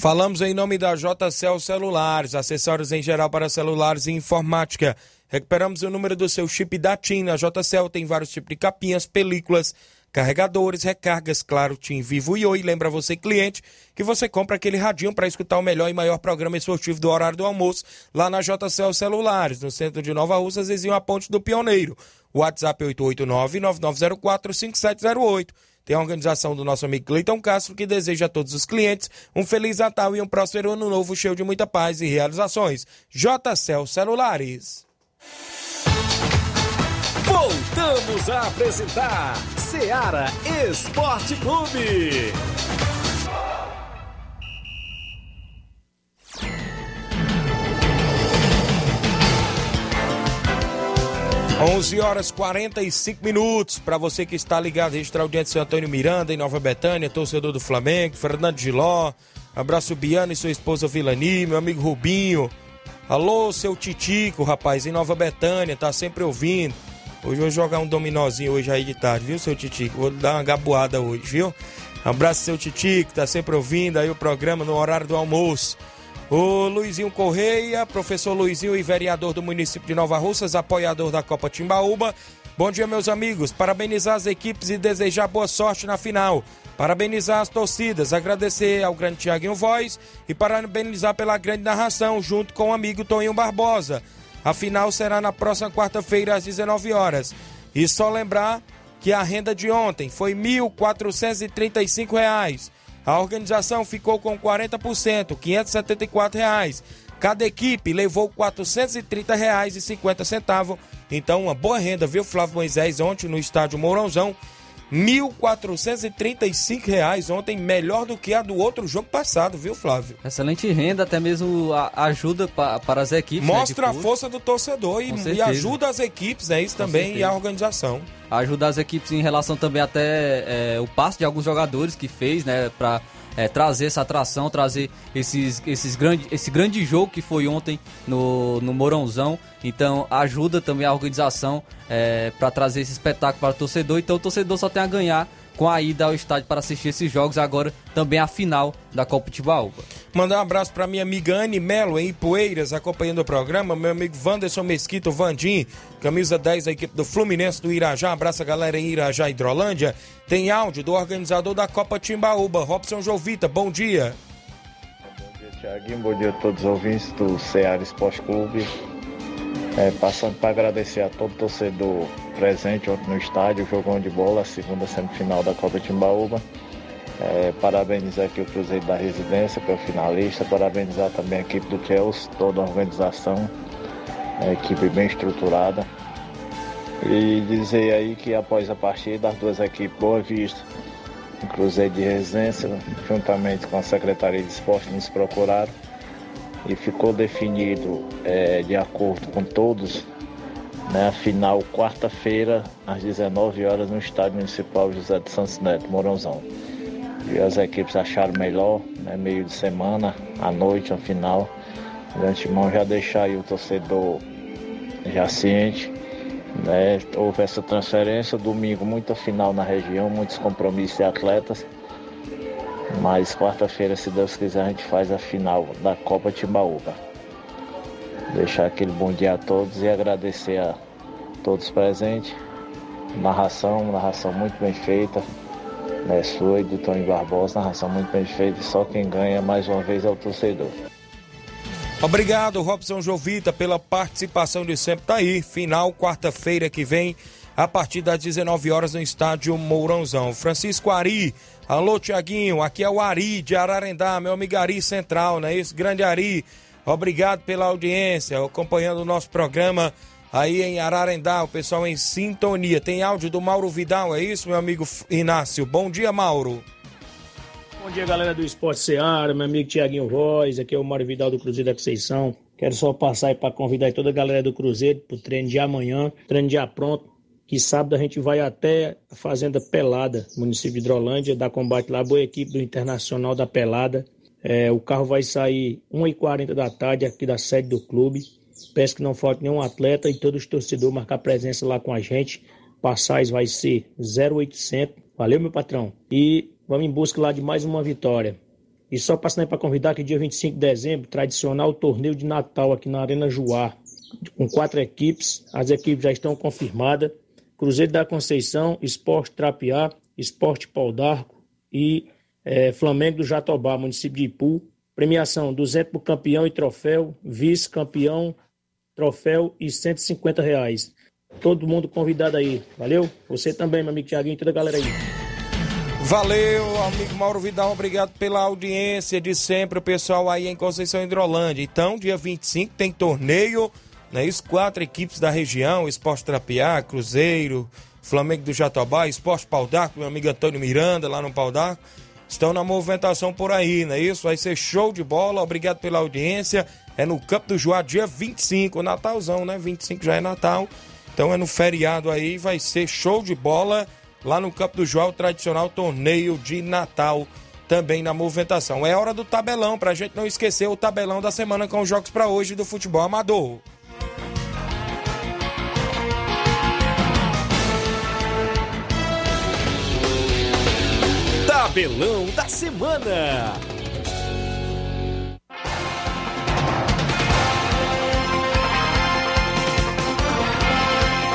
Falamos em nome da JCL Celulares, acessórios em geral para celulares e informática. Recuperamos o número do seu chip da TIM. A JCL tem vários tipos de capinhas, películas, carregadores, recargas, claro, TIM Vivo e Oi. Lembra você, cliente, que você compra aquele radinho para escutar o melhor e maior programa esportivo do horário do almoço lá na JCL Celulares, no centro de Nova Russas, vizinho a Ponte do Pioneiro. WhatsApp 889-9904-5708. Tem a organização do nosso amigo Cleiton Castro, que deseja a todos os clientes um feliz Natal e um próspero ano novo cheio de muita paz e realizações. JCL Celulares. Voltamos a apresentar Seara Esporte Clube. 11 horas 45 minutos. Para você que está ligado, registrar o dia de seu Antônio Miranda, em Nova Betânia, torcedor do Flamengo, Fernando Giló. Abraço Biano e sua esposa Vilani, meu amigo Rubinho. Alô, seu Titico, rapaz, em Nova Betânia, tá sempre ouvindo. Hoje eu vou jogar um dominózinho hoje aí de tarde, viu, seu Titico? Vou dar uma gaboada hoje, viu? Abraço, seu Titico, tá sempre ouvindo aí o programa no horário do almoço. O Luizinho Correia, professor Luizinho e vereador do município de Nova Russas, apoiador da Copa Timbaúba. Bom dia, meus amigos. Parabenizar as equipes e desejar boa sorte na final. Parabenizar as torcidas, agradecer ao grande Tiaguinho Voz e parabenizar pela grande narração, junto com o amigo Toninho Barbosa. A final será na próxima quarta-feira, às 19 horas. E só lembrar que a renda de ontem foi R$ 1.435. A organização ficou com 40%, 574 reais. Cada equipe levou R$ 430,50. Então, uma boa renda, viu, Flávio Moisés, ontem no estádio Mourãozão. R$ 1.435 ontem, melhor do que a do outro jogo passado, viu, Flávio? Excelente renda, até mesmo ajuda pa, para as equipes. né, Mostra né, a força do torcedor e, e, ajuda as equipes, né? Isso Com também certeza. e a organização. Ajuda as equipes em relação também até é, o passe de alguns jogadores que fez, né, para é, trazer essa atração, trazer esses, esses grande, esse grande jogo que foi ontem no, no Mourãozão. Então ajuda também a organização é, para trazer esse espetáculo para o torcedor. Então o torcedor só tem a ganhar com a ida ao estádio para assistir esses jogos, agora também a final da Copa Tibaúba. Mandar um abraço para minha amiga Anne Melo, em Ipueiras, acompanhando o programa. Meu amigo Wanderson Mesquita, Vandim, camisa 10 da equipe do Fluminense do Irajá. Abraço a galera em Irajá, Hidrolândia. Tem áudio do organizador da Copa Timbaúba, Robson Jovita. Bom dia. Bom dia, Tiaguinho. Bom dia a todos os ouvintes do Ceará Esporte Clube. É, passando para agradecer a todo torcedor presente ontem no estádio, jogão de bola, segunda semifinal da Copa Timbaúba. É, parabenizar aqui o Cruzeiro da Residência, que é o finalista. Parabenizar também a equipe do Chelsea, toda a organização, a equipe bem estruturada. E dizer aí que após a partida, as duas equipes Boa Vista o Cruzeiro de Residência, juntamente com a Secretaria de Esporte, nos procuraram e ficou definido, é, de acordo com todos, né, a final quarta-feira, às 19 horas, no Estádio Municipal José de Santos Neto, Morãozão. E as equipes acharam melhor, né, meio de semana, à noite, a final. De antemão já deixar aí o torcedor já ciente. Né, houve essa transferência, domingo muita final na região, muitos compromissos de atletas. Mas quarta-feira, se Deus quiser, a gente faz a final da Copa Timbaúba. Deixar aquele bom dia a todos e agradecer a todos presentes. Narração, narração muito bem feita. Né, sua e do Tony Barbosa, narração muito bem feita. Só quem ganha mais uma vez é o torcedor. Obrigado, Robson Jovita, pela participação de sempre. Tá aí, final quarta-feira que vem, a partir das 19 horas no estádio Mourãozão. Francisco Ari, alô Tiaguinho, aqui é o Ari de Ararendá, meu amigo Ari Central, não é isso? Grande Ari, obrigado pela audiência, acompanhando o nosso programa aí em Ararendá, o pessoal em sintonia. Tem áudio do Mauro Vidal, é isso, meu amigo Inácio? Bom dia, Mauro. Bom dia, galera do Esporte Seara, meu amigo Tiaguinho Voz, aqui é o Mário Vidal do Cruzeiro da Conceição. Quero só passar aí para convidar toda a galera do Cruzeiro pro treino de amanhã, treino já pronto, que sábado a gente vai até a Fazenda Pelada, município de Hidrolândia, dar combate lá, boa equipe do Internacional da Pelada. É, o carro vai sair 1h40 da tarde aqui da sede do clube. Peço que não falte nenhum atleta e todos os torcedores marcar presença lá com a gente. Passagem vai ser 0800. Valeu, meu patrão. E vamos em busca lá de mais uma vitória. E só passando para convidar que dia 25 de dezembro, tradicional torneio de Natal aqui na Arena Juá, com quatro equipes. As equipes já estão confirmadas. Cruzeiro da Conceição, Esporte Trapiá, Esporte Pau d'Arco e é, Flamengo do Jatobá, município de Ipu. Premiação 200 por campeão e troféu, vice-campeão, troféu e 150 reais. Todo mundo convidado aí, valeu? Você também, meu amigo Tiaguinho e toda a galera aí. Valeu, amigo Mauro Vidal, obrigado pela audiência de sempre, o pessoal aí em Conceição Hidrolândia. Então, dia 25 tem torneio, né? Isso, quatro equipes da região, Esporte Trapiá, Cruzeiro, Flamengo do Jatobá, Esporte Pau d'Arco, meu amigo Antônio Miranda, lá no Pau d'Arco, estão na movimentação por aí, não é isso? Vai ser show de bola, obrigado pela audiência. É no Campo do Joá, dia 25, Natalzão, né? 25 já é Natal. Então é no feriado aí, vai ser show de bola lá no Campo do João, o tradicional torneio de Natal, também na movimentação. É hora do tabelão, pra gente não esquecer o tabelão da semana com os jogos para hoje do futebol amador. Tabelão da semana.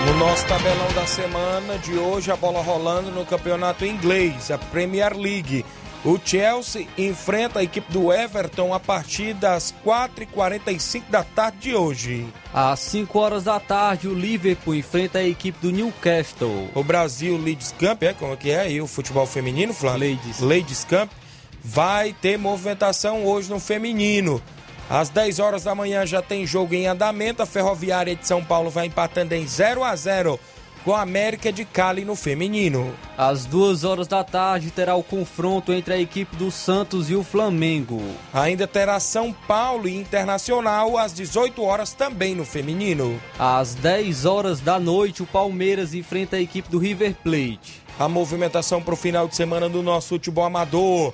No nosso tabelão da semana de hoje, a bola rolando no campeonato inglês, a Premier League. O Chelsea enfrenta a equipe do Everton a partir das 4h45 da tarde de hoje. Às 5 horas da tarde, o Liverpool enfrenta a equipe do Newcastle. O Brasil Ladies Camp, é como é que é aí o futebol feminino, Flávio? Ladies. Ladies Camp vai ter movimentação hoje no feminino. Às 10 horas da manhã já tem jogo em andamento. A Ferroviária de São Paulo vai empatando em 0 a 0 com a América de Cali no feminino. Às 2 horas da tarde terá o confronto entre a equipe do Santos e o Flamengo. Ainda terá São Paulo e Internacional às 18 horas também no feminino. Às 10 horas da noite, o Palmeiras enfrenta a equipe do River Plate. A movimentação para o final de semana do nosso futebol amador.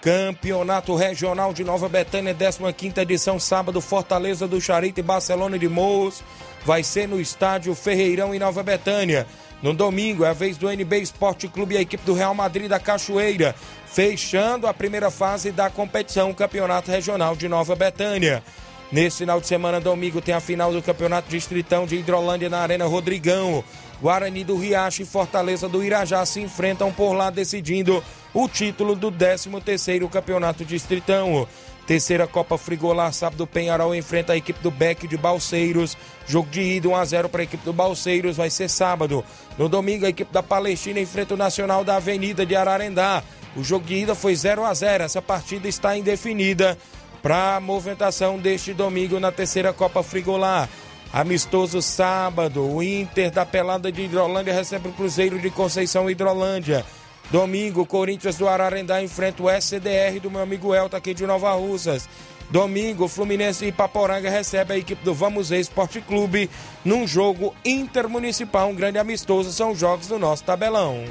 Campeonato Regional de Nova Betânia, 15 edição, sábado, Fortaleza do Charito e Barcelona de Morros. Vai ser no estádio Ferreirão em Nova Betânia. No domingo é a vez do NB Esporte Clube e a equipe do Real Madrid da Cachoeira, fechando a primeira fase da competição Campeonato Regional de Nova Betânia. Nesse final de semana, domingo, tem a final do Campeonato Distritão de Hidrolândia na Arena Rodrigão. Guarani do Riacho e Fortaleza do Irajá se enfrentam por lá, decidindo o título do 13º Campeonato Distritão. Terceira Copa Frigolar, sábado, Penharol enfrenta a equipe do Beck de Balseiros. Jogo de ida 1x0 para a equipe do Balseiros, vai ser sábado. No domingo, a equipe da Palestina enfrenta o Nacional da Avenida de Ararendá. O jogo de ida foi 0 a 0 Essa partida está indefinida para a movimentação deste domingo na terceira Copa Frigolar. Amistoso sábado, o Inter da Pelada de Hidrolândia recebe o Cruzeiro de Conceição Hidrolândia. Domingo, Corinthians do Ararendá enfrenta o SCDR do meu amigo Elton aqui de Nova Russas. Domingo, Fluminense e Paporanga recebe a equipe do Vamos Ver Esporte Clube num jogo intermunicipal, um grande amistoso. São jogos do nosso tabelão.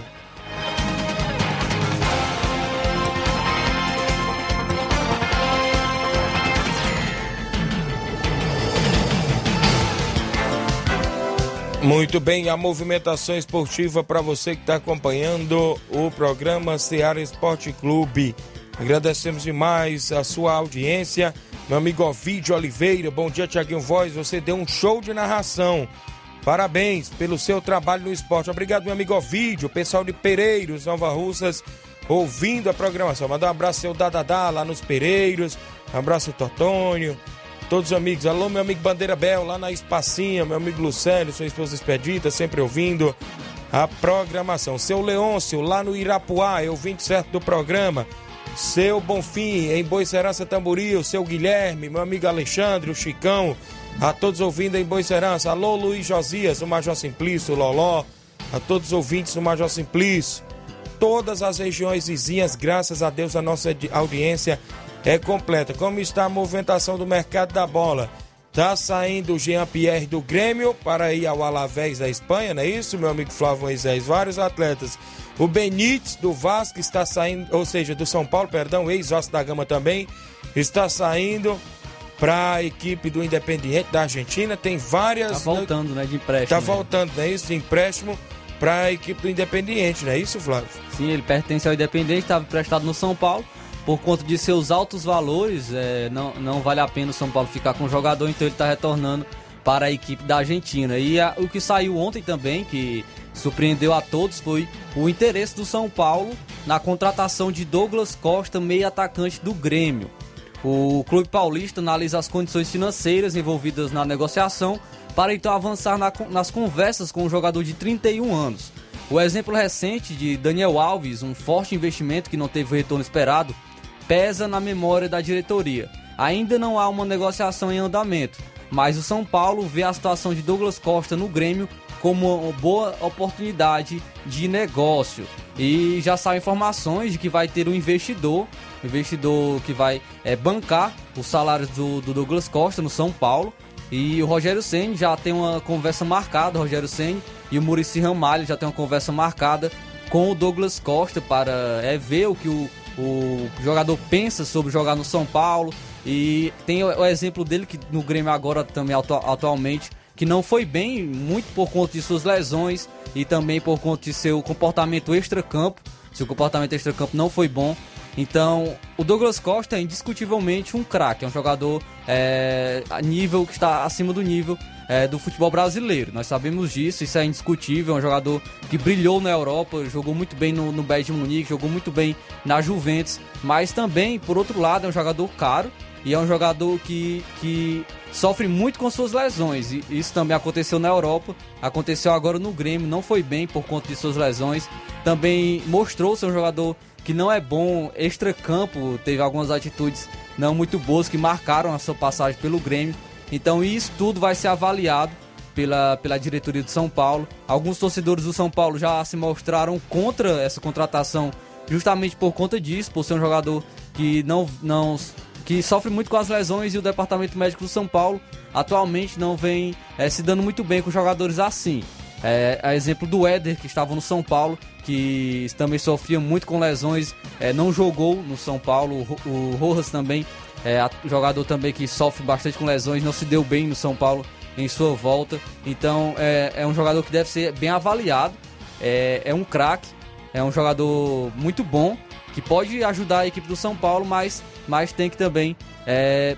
Muito bem, a movimentação esportiva para você que está acompanhando o programa Seara Esporte Clube. Agradecemos demais a sua audiência. Meu amigo Ovidio Oliveira, bom dia, Tiaguinho Voz. Você deu um show de narração. Parabéns pelo seu trabalho no esporte. Obrigado, meu amigo Ovidio, pessoal de Pereiros, Nova Russas, ouvindo a programação. Manda um abraço seu Dadadá lá nos Pereiros. Um abraço, Totônio todos os amigos. Alô, meu amigo Bandeira Bel, lá na Espacinha, meu amigo Lucélio, sua esposa Expedita, sempre ouvindo a programação. Seu Leôncio, lá no Irapuá, eu vim certo do programa. Seu Bonfim, em Boicerança Tamboril, seu Guilherme, meu amigo Alexandre, o Chicão, a todos ouvindo em Boicerança. Alô, Luiz Josias, o Major Simplício, o Loló, a todos os ouvintes do Major Simplício. Todas as regiões vizinhas, graças a Deus, a nossa audiência é completa. Como está a movimentação do mercado da bola? Tá saindo o Jean Pierre do Grêmio para ir ao Alavés da Espanha, não é isso, meu amigo Flávio Moisés? Vários atletas. O Benítez do Vasco está saindo, ou seja, do São Paulo, perdão, ex-Vasco da Gama também, está saindo para a equipe do Independiente da Argentina. Tem várias. Tá voltando, né, de empréstimo. Tá né? voltando, não é isso? De empréstimo para a equipe do Independiente, não é isso, Flávio? Sim, ele pertence ao Independiente, estava emprestado no São Paulo por conta de seus altos valores, é, não, não vale a pena o São Paulo ficar com o jogador, então ele está retornando para a equipe da Argentina. E a, o que saiu ontem também, que surpreendeu a todos, foi o interesse do São Paulo na contratação de Douglas Costa, meio atacante do Grêmio. O clube paulista analisa as condições financeiras envolvidas na negociação para então avançar na, nas conversas com o jogador de 31 anos. O exemplo recente de Daniel Alves, um forte investimento que não teve o retorno esperado, pesa na memória da diretoria. Ainda não há uma negociação em andamento, mas o São Paulo vê a situação de Douglas Costa no Grêmio como uma boa oportunidade de negócio. E já saem informações de que vai ter um investidor, um investidor que vai é, bancar os salários do, do, Douglas Costa no São Paulo. E o Rogério Senni já tem uma conversa marcada, o Rogério Senni e o Murici Ramalho já tem uma conversa marcada com o Douglas Costa para é, ver o que o o jogador pensa sobre jogar no São Paulo. E tem o, exemplo dele que no Grêmio agora também atualmente, que não foi bem, muito por conta de suas lesões e também por conta de seu comportamento extra-campo. Seu comportamento extra-campo não foi bom. Então, o Douglas Costa é indiscutivelmente um craque, é um jogador é, nível que está acima do nível é, do futebol brasileiro. Nós sabemos disso, isso é indiscutível. É um jogador que brilhou na Europa, jogou muito bem no, no Bayern de Munique, jogou muito bem na Juventus, mas também, por outro lado, é um jogador caro e é um jogador que, que sofre muito com suas lesões. E isso também aconteceu na Europa, aconteceu agora no Grêmio, não foi bem por conta de suas lesões. Também mostrou ser um jogador que não é bom extra-campo, teve algumas atitudes não muito boas que marcaram a sua passagem pelo Grêmio. Então isso tudo vai ser avaliado pela, pela diretoria do São Paulo. Alguns torcedores do São Paulo já se mostraram contra essa contratação justamente por conta disso, por ser um jogador que não, não que sofre muito com as lesões e o departamento médico do São Paulo atualmente não vem é, se dando muito bem com jogadores assim. É, a exemplo do Éder, que estava no São Paulo, que também sofria muito com lesões, é, não jogou no São Paulo. O, o Rojas também é, jogador também que sofre bastante com lesões, não se deu bem no São Paulo em sua volta. Então é, é um jogador que deve ser bem avaliado. É, é um craque, é um jogador muito bom que pode ajudar a equipe do São Paulo, mas, mas tem que também é,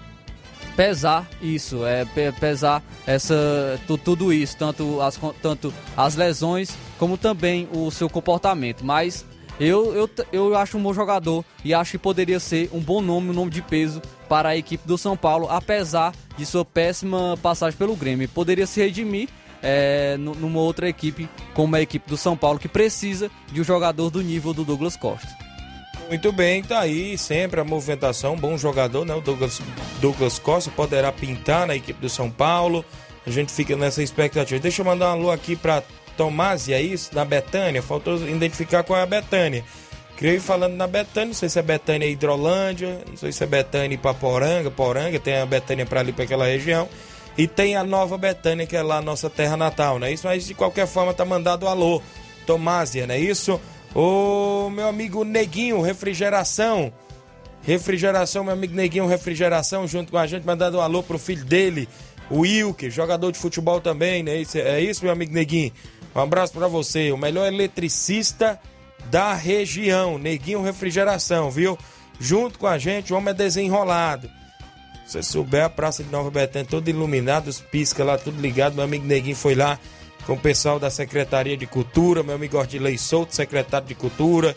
pesar isso, é pesar essa tudo isso, tanto as, tanto as lesões como também o seu comportamento. Mas eu, eu, eu acho um bom jogador e acho que poderia ser um bom nome, um nome de peso para a equipe do São Paulo, apesar de sua péssima passagem pelo Grêmio. Poderia se redimir é, numa outra equipe, como a equipe do São Paulo, que precisa de um jogador do nível do Douglas Costa. Muito bem, tá aí sempre a movimentação, bom jogador, né? O Douglas, Douglas Costa poderá pintar na equipe do São Paulo. A gente fica nessa expectativa. Deixa eu mandar um alô aqui para Tomás, e é isso? Na Betânia. Faltou identificar qual é a Betânia. Creio falando na Betânia, não sei se é Betânia Hidrolândia, não sei se é Betânia Ipaporanga, Poranga, tem a Betânia para ali para aquela região. E tem a nova Betânia, que é lá a nossa terra natal, não é isso? Mas de qualquer forma tá mandado alô. Tomásia, não é isso? Ô meu amigo Neguinho, refrigeração. Refrigeração, meu amigo Neguinho, refrigeração, junto com a gente, mandando um alô pro filho dele, o Wilke, jogador de futebol também, né? É isso, meu amigo Neguinho. Um abraço para você, o melhor eletricista da região, Neguinho Refrigeração, viu? Junto com a gente, o homem é desenrolado. Se você souber, a Praça de Nova Betânia toda iluminada, os pisca lá, tudo ligado. Meu amigo Neguinho foi lá com o pessoal da Secretaria de Cultura, meu amigo Ordilei Souto, secretário de Cultura.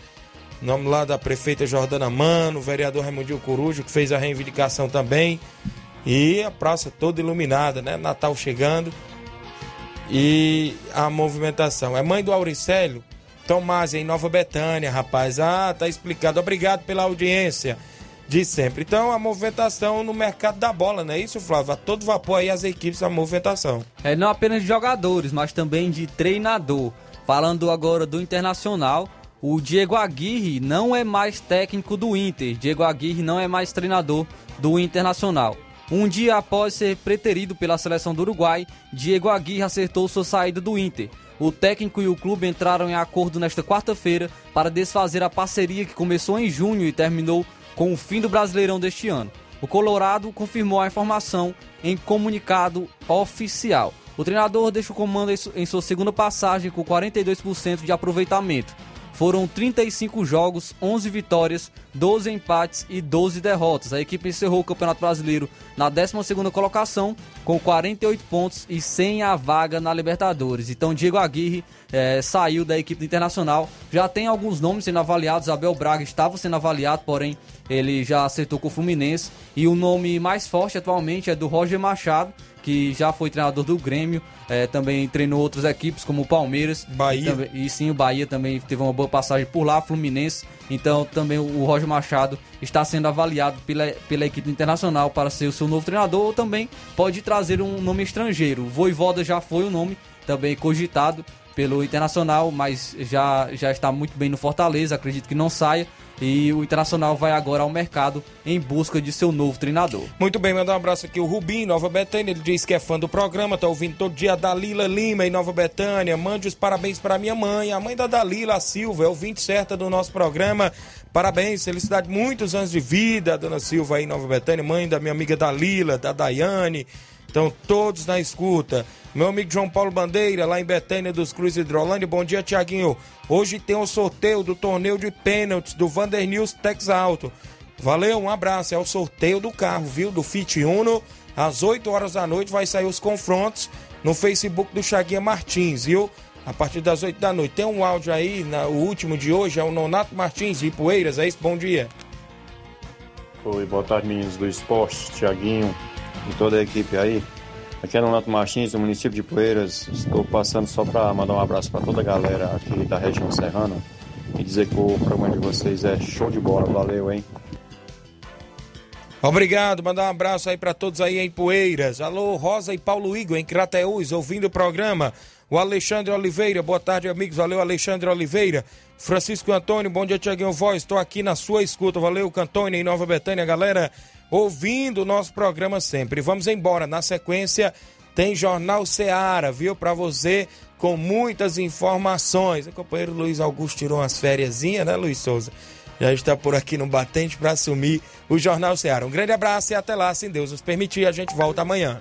Nome lá da prefeita Jordana Mano, o vereador Raimundinho Corujo, que fez a reivindicação também. E a praça toda iluminada, né? Natal chegando. E a movimentação. É mãe do Auricélio, Tomás, em Nova Betânia, rapaz. Ah, tá explicado. Obrigado pela audiência de sempre. Então, a movimentação no mercado da bola, não é isso, Flávio? A todo vapor aí as equipes, a movimentação. É não apenas de jogadores, mas também de treinador. Falando agora do Internacional, o Diego Aguirre não é mais técnico do Inter. Diego Aguirre não é mais treinador do Internacional. Um dia após ser preterido pela seleção do Uruguai, Diego Aguirre acertou sua saída do Inter. O técnico e o clube entraram em acordo nesta quarta-feira para desfazer a parceria que começou em junho e terminou com o fim do Brasileirão deste ano. O Colorado confirmou a informação em comunicado oficial. O treinador deixa o comando em sua segunda passagem com 42% de aproveitamento. Foram 35 jogos, 11 vitórias, 12 empates e 12 derrotas. A equipe encerrou o Campeonato Brasileiro na 12ª colocação, com 48 pontos e sem a vaga na Libertadores. Então Diego Aguirre é, saiu da equipe internacional. Já tem alguns nomes sendo avaliados. Abel Braga estava sendo avaliado, porém ele já acertou com o Fluminense. E o nome mais forte atualmente é do Roger Machado, que já foi treinador do Grêmio, é, também treinou outras equipes como o Palmeiras. Bahia. E, também, e, sim, o Bahia também teve uma boa passagem por lá, Fluminense. Então também o Roger Machado está sendo avaliado pela, pela equipe internacional para ser o seu novo treinador, ou também pode trazer um nome estrangeiro. O Voivoda já foi o nome também cogitado pelo Internacional, mas já, já está muito bem no Fortaleza, acredito que não saia. E o Internacional vai agora ao mercado em busca de seu novo treinador. Muito bem, mandar um abraço aqui o Rubim, Nova Betânia. Ele diz que é fã do programa, tá ouvindo todo dia a Dalila Lima em Nova Betânia. Mande os parabéns para minha mãe, a mãe da Dalila, a Silva, é ouvinte certa do nosso programa. Parabéns, felicidade, muitos anos de vida, dona Silva aí em Nova Betânia, mãe da minha amiga Dalila, da Daiane. Então, todos na escuta. Meu amigo João Paulo Bandeira, lá em Betânia dos Cruz Hidrolândia. Bom dia, Tiaguinho. Hoje tem o sorteio do torneio de pênaltis do Vander News Tex Alto. Valeu, um abraço. É o sorteio do carro, viu? Do Fit Uno. Às 8 horas da noite vai sair os confrontos no Facebook do Chaguinha Martins, viu? A partir das 8 da noite. Tem um áudio aí, na, o último de hoje, é o Nonato Martins de Poeiras. É isso? Bom dia. Oi, boa tarde, meninos do esporte, Tiaguinho e toda a equipe aí. Aqui é Nonato Martins, do município de Poeiras. Estou passando só para mandar um abraço para toda a galera aqui da região serrana e dizer que o programa de vocês é show de bola. Valeu, hein? Obrigado, mandar um abraço aí para todos aí em Poeiras. Alô, Rosa e Paulo Igor em Crateús, ouvindo o programa. O Alexandre Oliveira, boa tarde, amigos. Valeu, Alexandre Oliveira. Francisco Antônio, bom dia, Tiaguinho Voz. Estou aqui na sua escuta. Valeu, Cantônio, em Nova Betânia, galera, ouvindo o nosso programa sempre. Vamos embora. Na sequência, tem Jornal Seara, viu? Para você, com muitas informações. O companheiro Luiz Augusto tirou umas férias, né, Luiz Souza? Já está por aqui no Batente para assumir o Jornal Seara. Um grande abraço e até lá, se Deus nos permitir, a gente volta amanhã.